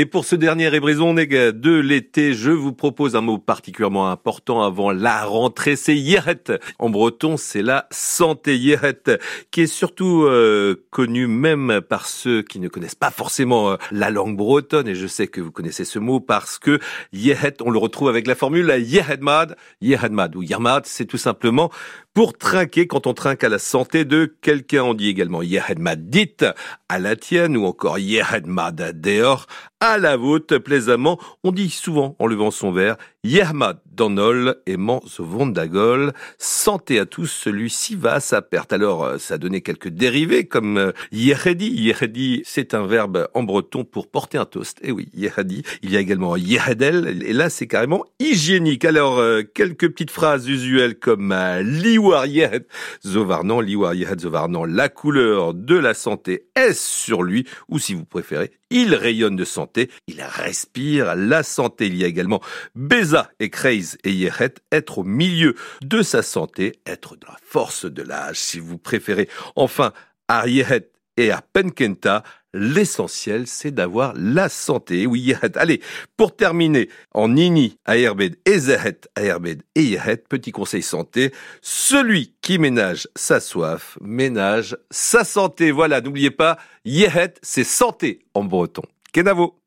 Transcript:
Et pour ce dernier ébrison de l'été, je vous propose un mot particulièrement important avant la rentrée, c'est yeret. En breton, c'est la santé yeret, qui est surtout euh, connue même par ceux qui ne connaissent pas forcément euh, la langue bretonne. Et je sais que vous connaissez ce mot parce que yeret, on le retrouve avec la formule yeredmad. Yeredmad ou yermad, c'est tout simplement pour trinquer quand on trinque à la santé de quelqu'un. On dit également Yehedmad dit à la tienne ou encore Yehedmad dehors à la vôtre plaisamment. On dit souvent en levant son verre Yehmad Donol aimant ce Vondagol. Santé à tous, celui-ci va à sa perte. Alors, euh, ça a donné quelques dérivés comme euh, Yehedi. Yehedi, c'est un verbe en breton pour porter un toast. Et eh oui, Yehedi. Il y a également Yehedel. Et là, c'est carrément hygiénique. Alors, euh, quelques petites phrases usuelles comme Liwar Yehed Zovarnan. Liwar Zovarnan. La couleur de la santé est sur lui. Ou si vous préférez, il rayonne de santé. Il respire la santé. Il y a également Et Kreis et Yeret, être au milieu de sa santé, être dans la force de l'âge, si vous préférez. Enfin, à Yeret et à Penkenta, l'essentiel, c'est d'avoir la santé. Oui, Yeret. Allez, pour terminer, en Nini, Ayerbed et Zehet, Ayerbed et Yeret, petit conseil santé, celui qui ménage sa soif, ménage sa santé. Voilà, n'oubliez pas, Yeret, c'est santé en breton. Kenavo